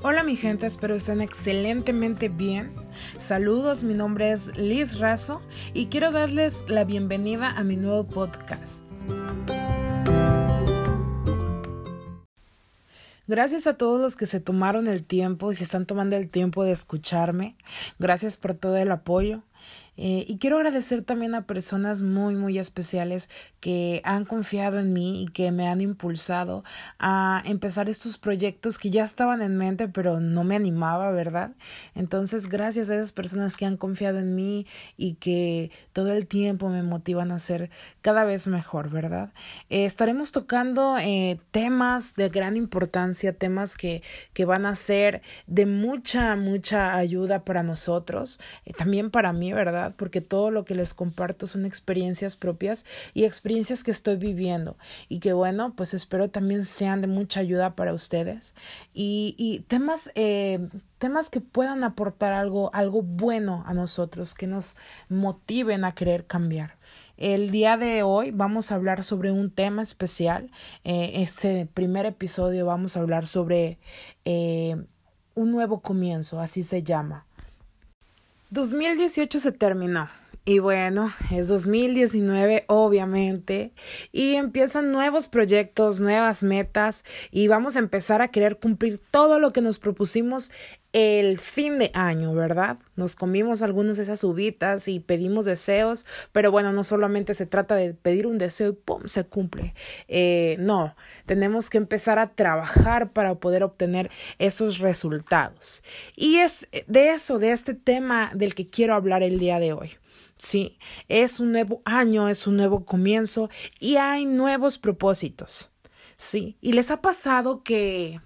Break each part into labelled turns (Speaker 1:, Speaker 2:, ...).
Speaker 1: Hola mi gente, espero estén excelentemente bien. Saludos, mi nombre es Liz Razo y quiero darles la bienvenida a mi nuevo podcast. Gracias a todos los que se tomaron el tiempo y se están tomando el tiempo de escucharme. Gracias por todo el apoyo. Eh, y quiero agradecer también a personas muy, muy especiales que han confiado en mí y que me han impulsado a empezar estos proyectos que ya estaban en mente, pero no me animaba, ¿verdad? Entonces, gracias a esas personas que han confiado en mí y que todo el tiempo me motivan a ser cada vez mejor, ¿verdad? Eh, estaremos tocando eh, temas de gran importancia, temas que, que van a ser de mucha, mucha ayuda para nosotros, también para mí, ¿verdad? Porque todo lo que les comparto son experiencias propias y experiencias que estoy viviendo y que bueno, pues espero también sean de mucha ayuda para ustedes y, y temas, eh, temas que puedan aportar algo, algo bueno a nosotros, que nos motiven a querer cambiar. El día de hoy vamos a hablar sobre un tema especial. Eh, este primer episodio vamos a hablar sobre eh, un nuevo comienzo, así se llama. 2018 se terminó. Y bueno, es 2019 obviamente y empiezan nuevos proyectos, nuevas metas y vamos a empezar a querer cumplir todo lo que nos propusimos el fin de año, ¿verdad? Nos comimos algunas de esas uvitas y pedimos deseos, pero bueno, no solamente se trata de pedir un deseo y ¡pum! se cumple. Eh, no, tenemos que empezar a trabajar para poder obtener esos resultados. Y es de eso, de este tema del que quiero hablar el día de hoy. Sí, es un nuevo año, es un nuevo comienzo y hay nuevos propósitos. Sí, y les ha pasado que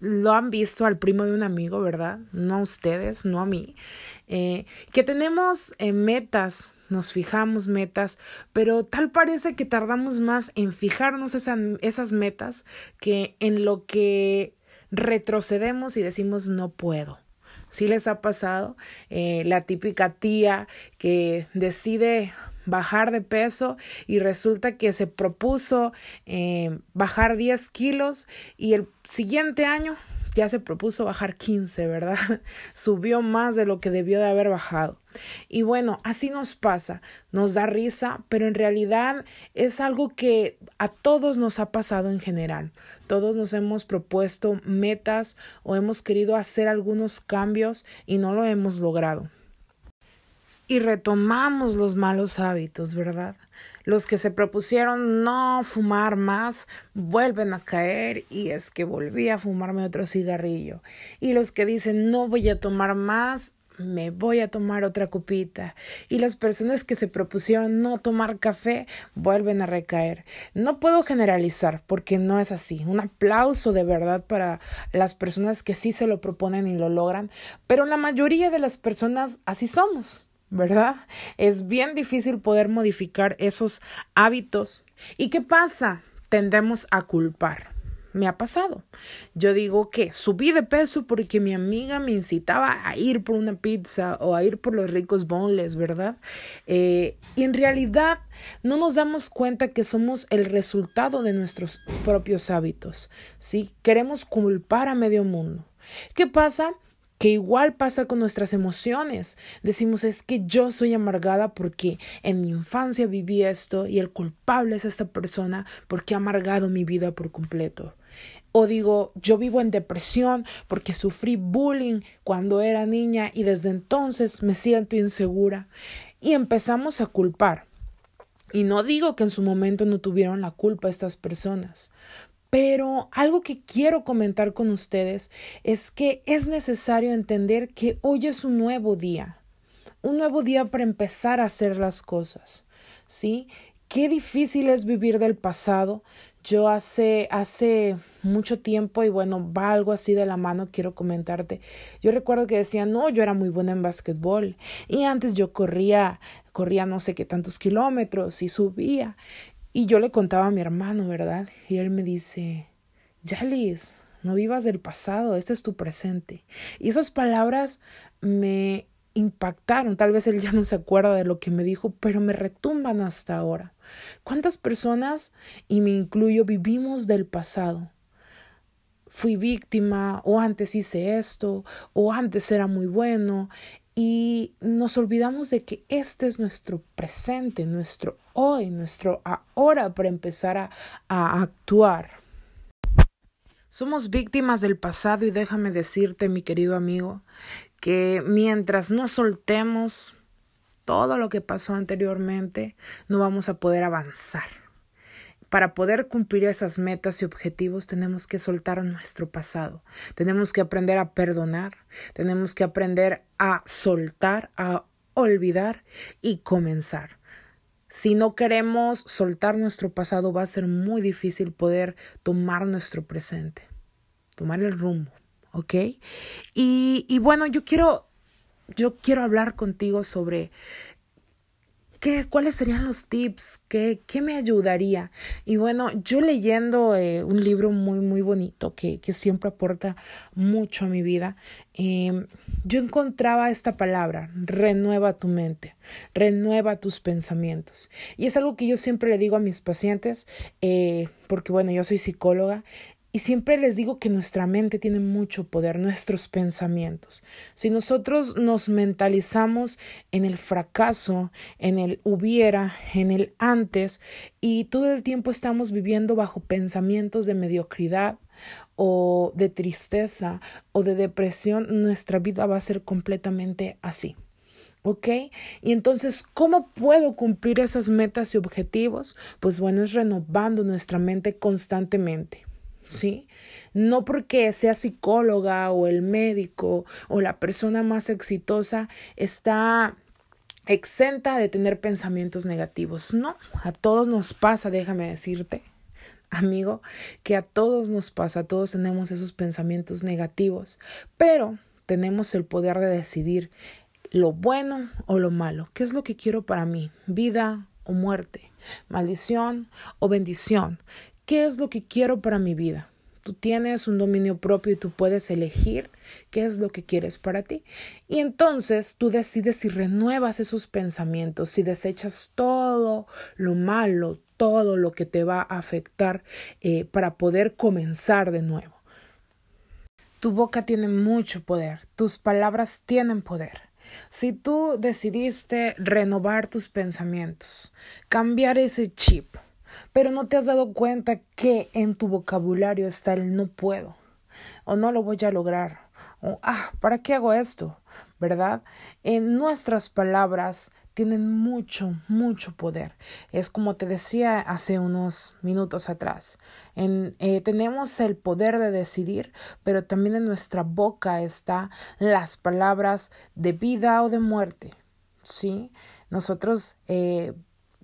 Speaker 1: lo han visto al primo de un amigo, ¿verdad? No a ustedes, no a mí. Eh, que tenemos eh, metas, nos fijamos metas, pero tal parece que tardamos más en fijarnos esas metas que en lo que retrocedemos y decimos no puedo. ¿Sí les ha pasado? Eh, la típica tía que decide bajar de peso y resulta que se propuso eh, bajar 10 kilos y el siguiente año ya se propuso bajar 15, ¿verdad? Subió más de lo que debió de haber bajado. Y bueno, así nos pasa, nos da risa, pero en realidad es algo que a todos nos ha pasado en general. Todos nos hemos propuesto metas o hemos querido hacer algunos cambios y no lo hemos logrado y retomamos los malos hábitos, ¿verdad? Los que se propusieron no fumar más vuelven a caer y es que volví a fumarme otro cigarrillo. Y los que dicen no voy a tomar más, me voy a tomar otra copita. Y las personas que se propusieron no tomar café vuelven a recaer. No puedo generalizar porque no es así. Un aplauso de verdad para las personas que sí se lo proponen y lo logran, pero la mayoría de las personas así somos. ¿Verdad? Es bien difícil poder modificar esos hábitos. ¿Y qué pasa? Tendemos a culpar. Me ha pasado. Yo digo que subí de peso porque mi amiga me incitaba a ir por una pizza o a ir por los ricos bonles, ¿verdad? Eh, y en realidad no nos damos cuenta que somos el resultado de nuestros propios hábitos. ¿sí? Queremos culpar a medio mundo. ¿Qué pasa? Que igual pasa con nuestras emociones. Decimos es que yo soy amargada porque en mi infancia viví esto y el culpable es esta persona porque ha amargado mi vida por completo. O digo, yo vivo en depresión porque sufrí bullying cuando era niña y desde entonces me siento insegura. Y empezamos a culpar. Y no digo que en su momento no tuvieron la culpa estas personas, pero algo que quiero comentar con ustedes es que es necesario entender que hoy es un nuevo día, un nuevo día para empezar a hacer las cosas, ¿sí? Qué difícil es vivir del pasado. Yo hace, hace mucho tiempo, y bueno, va algo así de la mano, quiero comentarte. Yo recuerdo que decía, no, yo era muy buena en básquetbol. Y antes yo corría, corría no sé qué tantos kilómetros y subía. Y yo le contaba a mi hermano, ¿verdad? Y él me dice, Yalis, no vivas del pasado, este es tu presente. Y esas palabras me impactaron. Tal vez él ya no se acuerda de lo que me dijo, pero me retumban hasta ahora. ¿Cuántas personas, y me incluyo, vivimos del pasado? fui víctima o antes hice esto o antes era muy bueno y nos olvidamos de que este es nuestro presente, nuestro hoy, nuestro ahora para empezar a, a actuar. Somos víctimas del pasado y déjame decirte, mi querido amigo, que mientras no soltemos todo lo que pasó anteriormente, no vamos a poder avanzar. Para poder cumplir esas metas y objetivos tenemos que soltar nuestro pasado, tenemos que aprender a perdonar, tenemos que aprender a soltar, a olvidar y comenzar. Si no queremos soltar nuestro pasado va a ser muy difícil poder tomar nuestro presente, tomar el rumbo, ¿ok? Y, bueno, yo quiero, yo quiero hablar contigo sobre ¿Qué, ¿Cuáles serían los tips? ¿Qué, ¿Qué, me ayudaría? Y bueno, yo leyendo eh, un libro muy, muy bonito que, que, siempre aporta mucho a mi vida, eh, yo encontraba esta palabra, renueva tu mente, renueva tus pensamientos. Y es algo que yo siempre le digo a mis pacientes, eh, porque bueno, yo soy psicóloga y siempre les digo que nuestra mente tiene mucho poder, nuestros pensamientos. Si nosotros nos mentalizamos en el fracaso, en el hubiera, en el antes, y todo el tiempo estamos viviendo bajo pensamientos de mediocridad o de tristeza o de depresión, nuestra vida va a ser completamente así. ¿Ok? Y entonces, ¿cómo puedo cumplir esas metas y objetivos? Pues bueno, es renovando nuestra mente constantemente. ¿Sí? No porque sea psicóloga o el médico o la persona más exitosa está exenta de tener pensamientos negativos. No, a todos nos pasa, déjame decirte, amigo, que a todos nos pasa, todos tenemos esos pensamientos negativos, pero tenemos el poder de decidir lo bueno o lo malo. ¿Qué es lo que quiero para mí? ¿Vida o muerte? ¿Maldición o bendición? ¿Qué es lo que quiero para mi vida? Tú tienes un dominio propio y tú puedes elegir qué es lo que quieres para ti. Y entonces tú decides si renuevas esos pensamientos, si desechas todo lo malo, todo lo que te va a afectar eh, para poder comenzar de nuevo. Tu boca tiene mucho poder, tus palabras tienen poder. Si tú decidiste renovar tus pensamientos, cambiar ese chip, pero no te has dado cuenta que en tu vocabulario está el no puedo o no lo voy a lograr o ah, ¿para qué hago esto? ¿Verdad? En nuestras palabras tienen mucho, mucho poder. Es como te decía hace unos minutos atrás. En, eh, tenemos el poder de decidir, pero también en nuestra boca está las palabras de vida o de muerte. ¿Sí? Nosotros eh,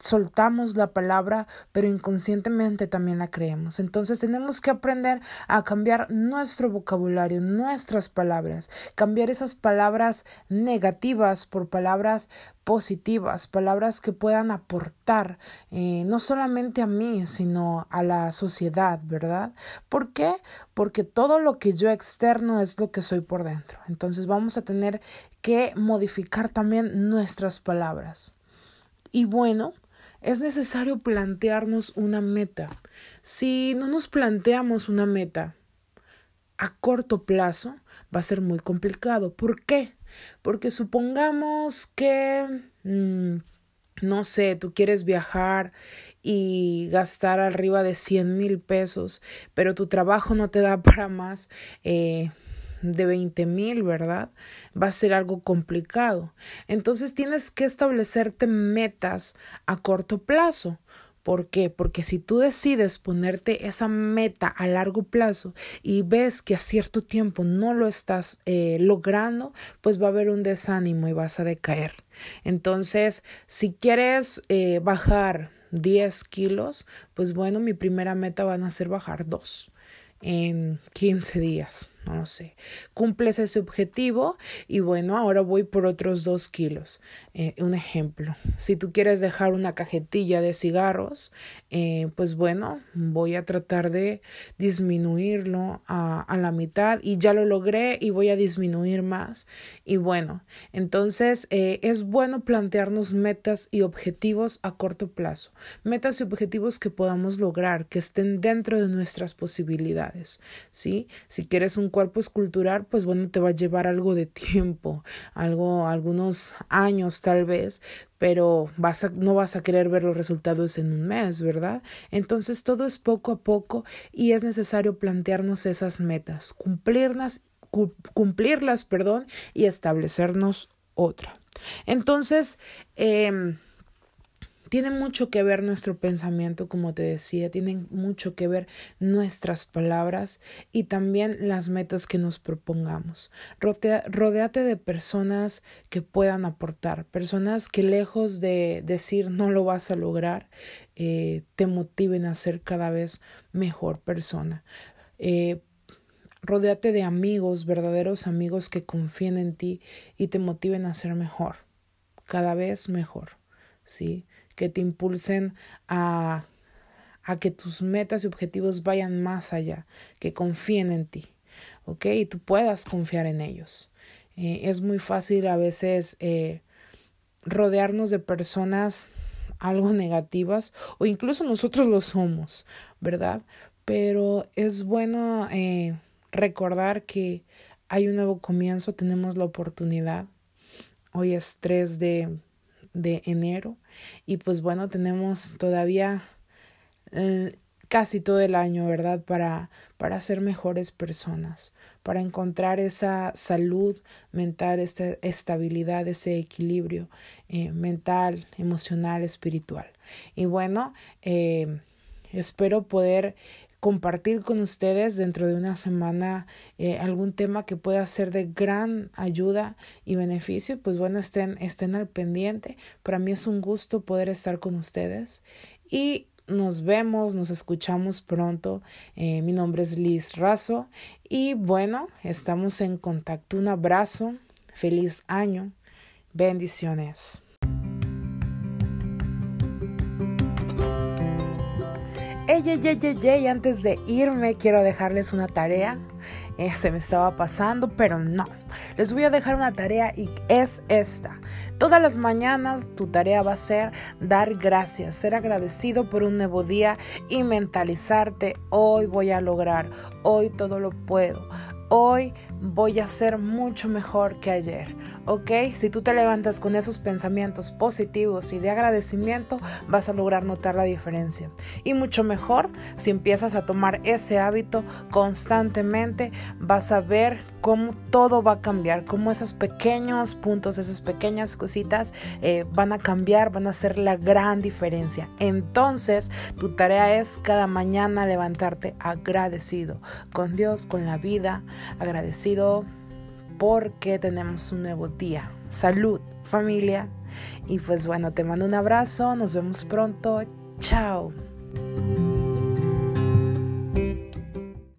Speaker 1: soltamos la palabra, pero inconscientemente también la creemos. Entonces tenemos que aprender a cambiar nuestro vocabulario, nuestras palabras, cambiar esas palabras negativas por palabras positivas, palabras que puedan aportar eh, no solamente a mí, sino a la sociedad, ¿verdad? ¿Por qué? Porque todo lo que yo externo es lo que soy por dentro. Entonces vamos a tener que modificar también nuestras palabras. Y bueno, es necesario plantearnos una meta. Si no nos planteamos una meta a corto plazo, va a ser muy complicado. ¿Por qué? Porque supongamos que, mm, no sé, tú quieres viajar y gastar arriba de 100 mil pesos, pero tu trabajo no te da para más. Eh, de 20 mil, ¿verdad? Va a ser algo complicado. Entonces tienes que establecerte metas a corto plazo. ¿Por qué? Porque si tú decides ponerte esa meta a largo plazo y ves que a cierto tiempo no lo estás eh, logrando, pues va a haber un desánimo y vas a decaer. Entonces, si quieres eh, bajar 10 kilos, pues bueno, mi primera meta van a ser bajar 2 en 15 días, no lo sé. Cumples ese objetivo y bueno, ahora voy por otros dos kilos. Eh, un ejemplo, si tú quieres dejar una cajetilla de cigarros, eh, pues bueno, voy a tratar de disminuirlo a, a la mitad y ya lo logré y voy a disminuir más. Y bueno, entonces eh, es bueno plantearnos metas y objetivos a corto plazo, metas y objetivos que podamos lograr, que estén dentro de nuestras posibilidades ¿sí? Si quieres un cuerpo escultural, pues bueno, te va a llevar algo de tiempo, algo, algunos años tal vez, pero vas a, no vas a querer ver los resultados en un mes, ¿verdad? Entonces todo es poco a poco y es necesario plantearnos esas metas, cumplirlas, cumplirlas, perdón, y establecernos otra. Entonces, eh, tiene mucho que ver nuestro pensamiento, como te decía, tienen mucho que ver nuestras palabras y también las metas que nos propongamos. rodeate de personas que puedan aportar, personas que lejos de decir no lo vas a lograr, eh, te motiven a ser cada vez mejor persona. Eh, Rodéate de amigos, verdaderos amigos que confíen en ti y te motiven a ser mejor, cada vez mejor, ¿sí? Que te impulsen a, a que tus metas y objetivos vayan más allá, que confíen en ti, ¿ok? Y tú puedas confiar en ellos. Eh, es muy fácil a veces eh, rodearnos de personas algo negativas o incluso nosotros lo somos, ¿verdad? Pero es bueno eh, recordar que hay un nuevo comienzo, tenemos la oportunidad. Hoy es 3 de, de enero y pues bueno, tenemos todavía eh, casi todo el año, ¿verdad? Para, para ser mejores personas, para encontrar esa salud mental, esta estabilidad, ese equilibrio eh, mental, emocional, espiritual. Y bueno, eh, espero poder compartir con ustedes dentro de una semana eh, algún tema que pueda ser de gran ayuda y beneficio, pues bueno, estén, estén al pendiente. Para mí es un gusto poder estar con ustedes y nos vemos, nos escuchamos pronto. Eh, mi nombre es Liz Razo y bueno, estamos en contacto. Un abrazo, feliz año, bendiciones. Ey, antes de irme quiero dejarles una tarea. Eh, se me estaba pasando, pero no. Les voy a dejar una tarea y es esta. Todas las mañanas tu tarea va a ser dar gracias, ser agradecido por un nuevo día y mentalizarte, hoy voy a lograr, hoy todo lo puedo, hoy voy a ser mucho mejor que ayer, ¿ok? Si tú te levantas con esos pensamientos positivos y de agradecimiento, vas a lograr notar la diferencia. Y mucho mejor si empiezas a tomar ese hábito constantemente, vas a ver cómo todo va a cambiar, cómo esos pequeños puntos, esas pequeñas cositas eh, van a cambiar, van a hacer la gran diferencia. Entonces, tu tarea es cada mañana levantarte agradecido con Dios, con la vida, agradecido porque tenemos un nuevo día. Salud, familia. Y pues bueno, te mando un abrazo, nos vemos pronto. Chao.